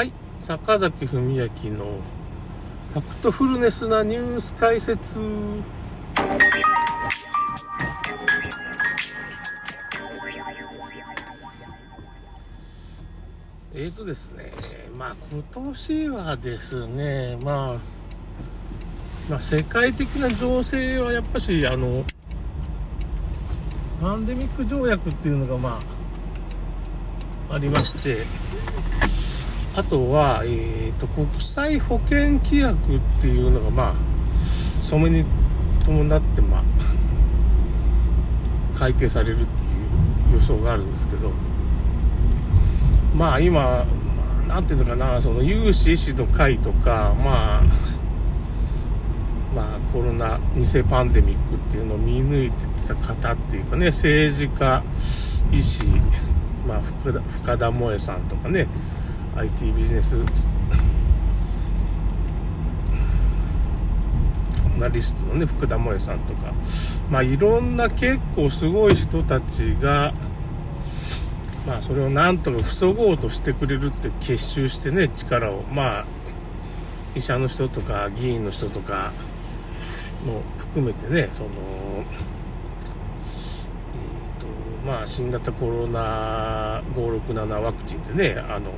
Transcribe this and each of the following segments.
はい、坂崎文明のファクトフルネスなニュース解説。えーとですね、まあ今年はですね、まあ、まあ世界的な情勢はやっぱし、あの、パンデミック条約っていうのがまあ、ありまして、あとは、えーと、国際保険規約っていうのがまあ、それに伴って、まあ、改定されるっていう予想があるんですけど、まあ今、なんていうのかな、その有志医師の会とか、まあ、まあコロナ偽パンデミックっていうのを見抜いてた方っていうかね、政治家、医師、まあ深田萌さんとかね、IT ビジネスナリストのね、福田萌さんとか、まあいろんな結構すごい人たちが、まあそれをなんとか防ごうとしてくれるって結集してね、力を、まあ医者の人とか議員の人とかも含めてね、その、まあ、新型コロナ567ワクチンってね、あの、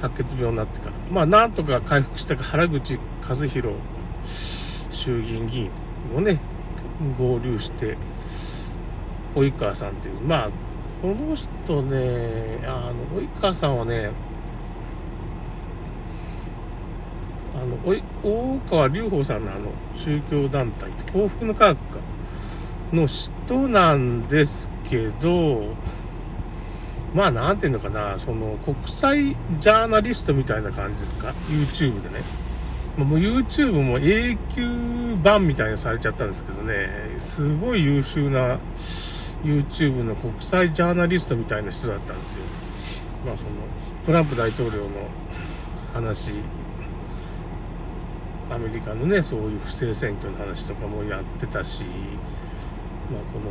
白血病になってから、まあ、なんとか回復した原口和弘衆議院議員をね、合流して、及川さんっていう、まあ、この人ね、あの、及川さんはね、あの、大川隆法さんのあの、宗教団体って幸福の科学か。の人なんですけど、まあ、なんていうのかな、その、国際ジャーナリストみたいな感じですか ?YouTube でね。もう YouTube も永久版みたいにされちゃったんですけどね、すごい優秀な YouTube の国際ジャーナリストみたいな人だったんですよ。まあその、トランプ大統領の話、アメリカのね、そういう不正選挙の話とかもやってたし、まあこの、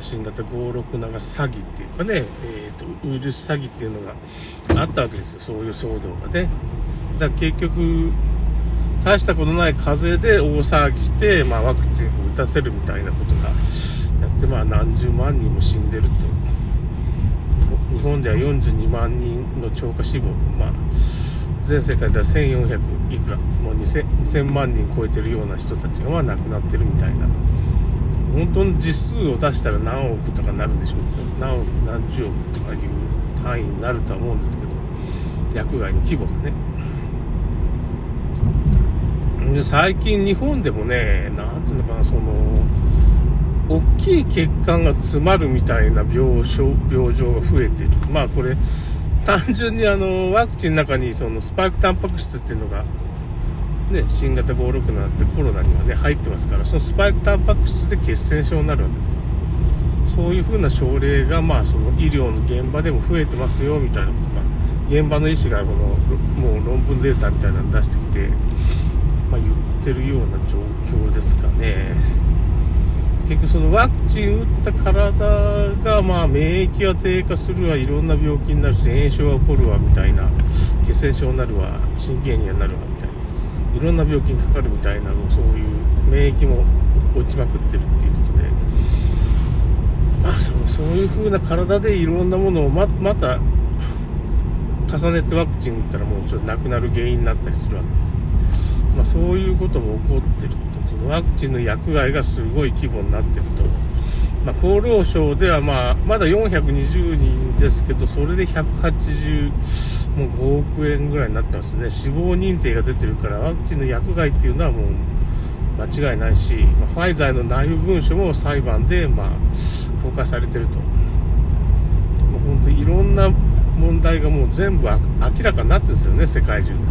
新型567詐欺っていうかね、えーと、ウイルス詐欺っていうのがあったわけですよ、そういう騒動がね。だから結局、大したことない風邪で大騒ぎして、まあ、ワクチンを打たせるみたいなことがやって、まあ、何十万人も死んでると。日本では42万人の超過死亡、まあ、全世界では1400いくら、もう 2000, 2000万人超えてるような人たちがまあ亡くなってるみたいな。本当の実数を出したら何億とかなるんでしょうけど、何億、何十億とかいう単位になるとは思うんですけど、薬害の規模がね。で、最近日本でもね、なんていうのかな、その、大きい血管が詰まるみたいな病症、病状が増えている。まあこれ、単純にあの、ワクチンの中にそのスパイクタンパク質っていうのが、ね、新型567ってコロナにはね、入ってますから、そのスパイクタンパク質で血栓症になるわけです。そういう風な症例が、まあ、その医療の現場でも増えてますよ、みたいなことが、現場の医師がこの、もう論文データみたいなの出してきて、まあ、言ってるような状況ですかね。結局そのワクチン打った体が、まあ、免疫が低下するわ、いろんな病気になるし、炎症が起こるわ、みたいな、血栓症になるわ、神経炎になるわ、みたいな。いろんな病気にかかるみたいなのそういう免疫も落ちまくってるっていうことで、まあ、そのそういう風な体でいろんなものをままた重ねてワクチン打ったらもうちょっとなくなる原因になったりするわけです。まあ、そういうことも起こってると、そのワクチンの薬害がすごい規模になってると、まあ、厚労省ではまあ、まだ420人ですけど、それで180、もう5億円ぐらいになってますね。死亡認定が出てるから、ワクチンの薬害っていうのはもう間違いないし、まあ、ファイザーの内部文書も裁判で、まあ、公開されてると。もう本当いろんな問題がもう全部明らかになってるんですよね、世界中でね。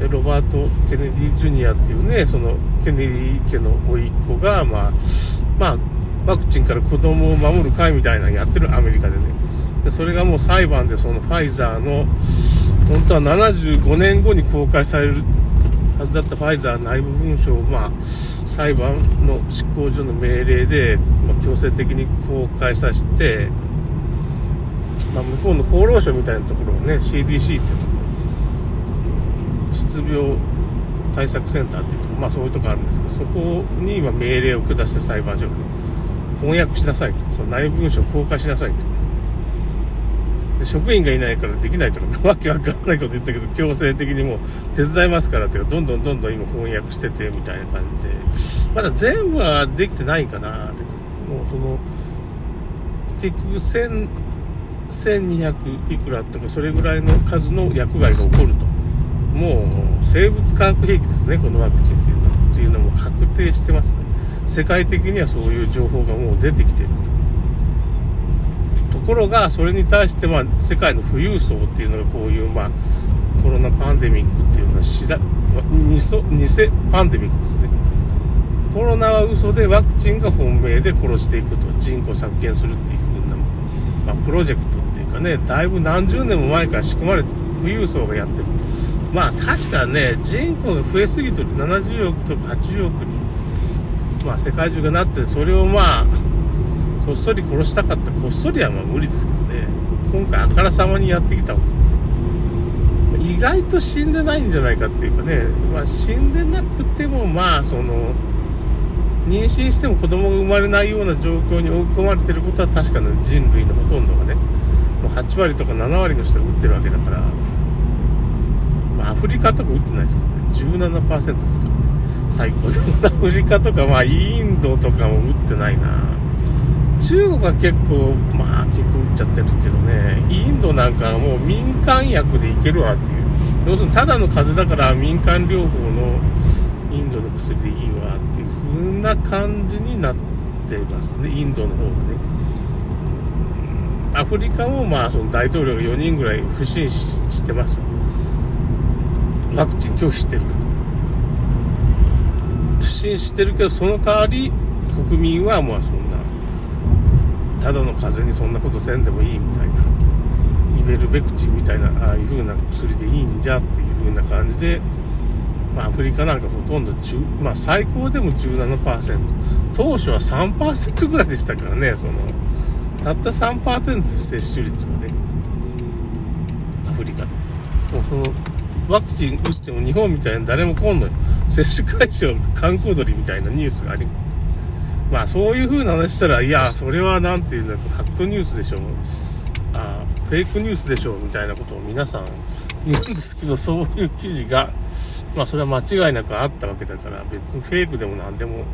で、ロバート・ケネディ・ジュニアっていうね、その、ケネディ家の甥っ子が、まあ、まあ、ワクチンから子供を守る会みたいなのやってるアメリカでね。で、それがもう裁判でそのファイザーの、本当は75年後に公開されるはずだったファイザー内部文書を、まあ、裁判の執行所の命令で、まあ、強制的に公開させて、まあ、向こうの厚労省みたいなところをね CDC ってところ失病対策センターっていうとこまあそういうとこあるんですけどそこに今命令を下して裁判所が翻訳しなさいとその内部文書を公開しなさいとで職員がいないからできないとか、わけわかんないこと言ったけど、強制的にもう手伝いますからっていうか、どんどんどんどん今翻訳しててみたいな感じで、まだ全部はできてないかなって。もうその、結局1000、1200いくらとか、それぐらいの数の薬害が起こると。もう生物化学兵器ですね、このワクチンっていうのは。っていうのも確定してますね。世界的にはそういう情報がもう出てきてると。ところが、それに対して、まあ、世界の富裕層っていうのがこういう、まあ、コロナパンデミックっていうのはしだ、偽、パンデミックですね。コロナは嘘でワクチンが本命で殺していくと、人口削減するっていう風な、まあ、プロジェクトっていうかね、だいぶ何十年も前から仕組まれて、富裕層がやってる。まあ確かね、人口が増えすぎてる、70億とか80億に、まあ世界中がなって、それをまあ、こっそり殺したかったこっそりはまあ無理ですけどね。今回あからさまにやってきた意外と死んでないんじゃないかっていうかね、まあ、死んでなくてもまあその妊娠しても子供が生まれないような状況に追い込まれてることは確かに人類のほとんどがね。もう8割とか7割の人が打ってるわけだから、まあ、アフリカとか打ってないですからね。17%ですからね。最高でも アフリカとかまあインドとかも打ってないな中国は結構、まあ結構打っちゃってるけどね、インドなんかはもう民間薬でいけるわっていう。要するにただの風邪だから民間療法のインドの薬でいいわっていう風な感じになってますね、インドの方がね。アフリカもまあその大統領が4人ぐらい不審してますワクチン拒否してるから。不審してるけど、その代わり国民はまあそのただの風邪にそんなことせんでもいいみたいなイベルベクチンみたいなああいう風な薬でいいんじゃっていう風な感じで、まあ、アフリカなんかほとんど10、まあ、最高でも17%当初は3%ぐらいでしたからねそのたった3%接種率がね。アフリカでもうそのワクチン打っても日本みたいに誰も来んのよ。接種会場観光鳥みたいなニュースがありまあそういう風な話したら、いや、それは何て言うんだろう、ファクトニュースでしょう。あフェイクニュースでしょうみたいなことを皆さん言うんですけど、そういう記事が、まあそれは間違いなくあったわけだから、別にフェイクでも何でも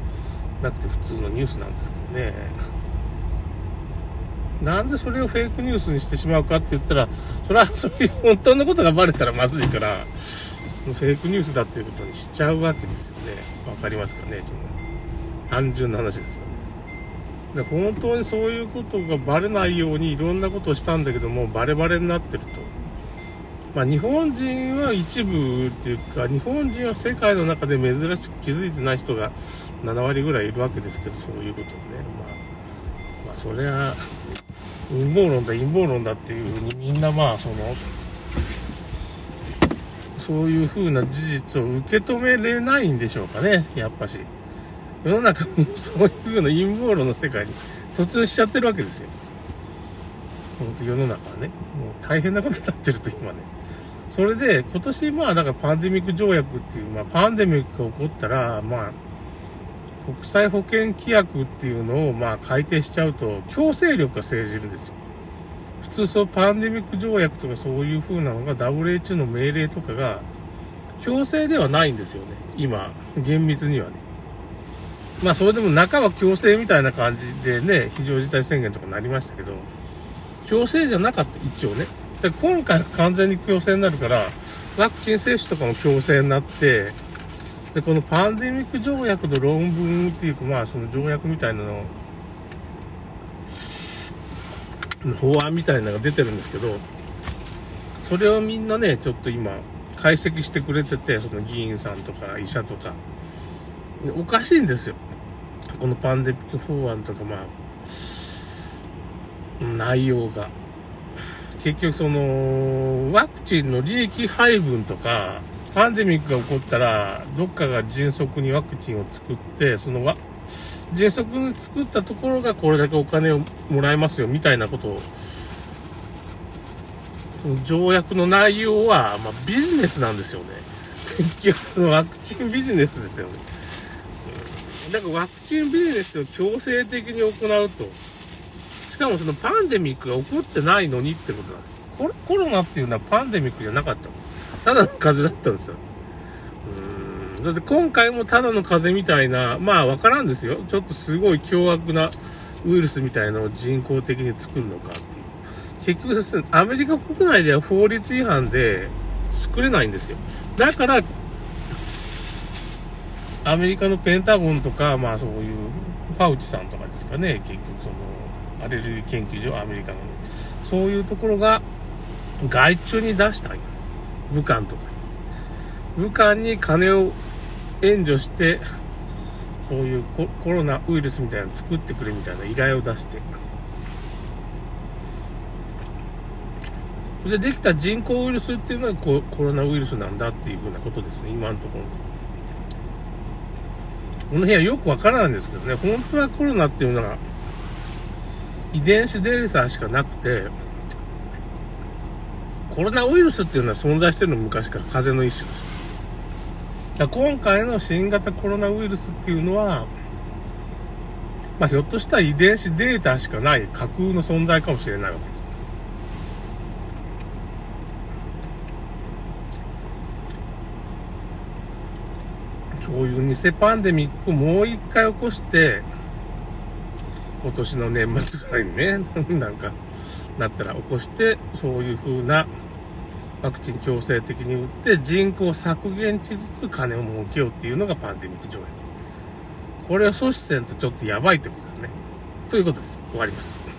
なくて普通のニュースなんですけどね。なんでそれをフェイクニュースにしてしまうかって言ったら、それはそういう本当のことがバレたらまずいから、フェイクニュースだっていうことにしちゃうわけですよね。わかりますかね、ちょっと。単純な話ですよで本当にそういうことがバレないようにいろんなことをしたんだけどもバレバレになってるとまあ、日本人は一部っていうか日本人は世界の中で珍しく気づいてない人が7割ぐらいいるわけですけどそういうことをねまあ、まあ、それは陰謀論だ陰謀論だっていうふうにみんなまあそのそういうふうな事実を受け止めれないんでしょうかねやっぱし。世の中もそういう風な陰謀論の世界に突入しちゃってるわけですよ。本当世の中はね、もう大変なことになってると今ね。それで、今年まあ、だからパンデミック条約っていう、まあ、パンデミックが起こったら、まあ、国際保険規約っていうのを、まあ、改定しちゃうと、強制力が生じるんですよ。普通そう、パンデミック条約とかそういう風なのが WHO の命令とかが、強制ではないんですよね。今、厳密にはね。まあそれでも中は強制みたいな感じでね、非常事態宣言とかなりましたけど、強制じゃなかった、一応ね。で今回完全に強制になるから、ワクチン接種とかも強制になって、で、このパンデミック条約の論文っていうか、まあその条約みたいなの、法案みたいなのが出てるんですけど、それをみんなね、ちょっと今、解析してくれてて、その議員さんとか医者とか、おかしいんですよ。このパンデミック法案とか、まあ、内容が。結局その、ワクチンの利益配分とか、パンデミックが起こったら、どっかが迅速にワクチンを作って、そのわ、迅速に作ったところがこれだけお金をもらえますよ、みたいなことを条約の内容は、まあ、ビジネスなんですよね。結局、そのワクチンビジネスですよね。だからワクチンビジネスを強制的に行うと、しかもそのパンデミックが起こってないのにってことなんですコロコロナっていうのはパンデミックじゃなかった。ただの風邪だったんですよ。うん。だって今回もただの風邪みたいな、まあわからんですよ。ちょっとすごい凶悪なウイルスみたいなのを人工的に作るのかっていう。結局ですね、アメリカ国内では法律違反で作れないんですよ。だから、アメリカのペンタゴンとか、まあそういう、ファウチさんとかですかね、結局その、アレルギー研究所、アメリカの、ねそういうところが、外注に出したんよ。武漢とか。武漢に金を援助して、そういうコロナウイルスみたいなの作ってくれみたいな依頼を出して、それでできた人工ウイルスっていうのはコロナウイルスなんだっていうふうなことですね、今のところ。この辺はよくわからないんですけどね、本当はコロナっていうのは遺伝子データしかなくて、コロナウイルスっていうのは存在してるの昔から風邪の一種です。だ今回の新型コロナウイルスっていうのは、まあ、ひょっとしたら遺伝子データしかない架空の存在かもしれないわけです。そういう偽パンデミックをもう一回起こして、今年の年末ぐらいにね、なんか、なったら起こして、そういう風なワクチン強制的に打って人口削減しつつ金を儲けようっていうのがパンデミック条約。これを阻止せんとちょっとやばいってことですね。ということです。終わります。